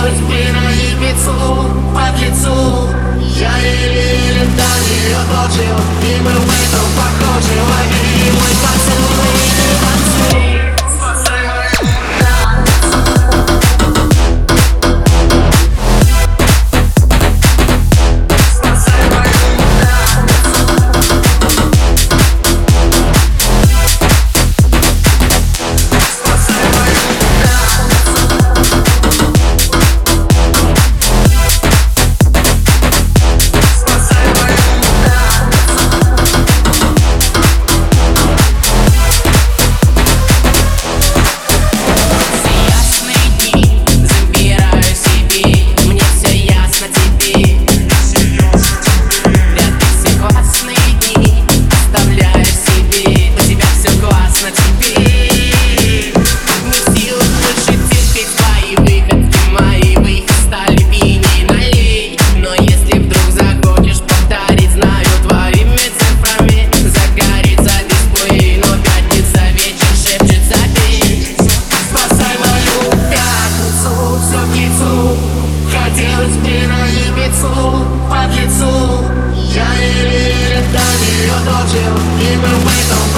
делать время и пиццу по лицу Я или или да, ее точил, и мы в этом you, even when I'm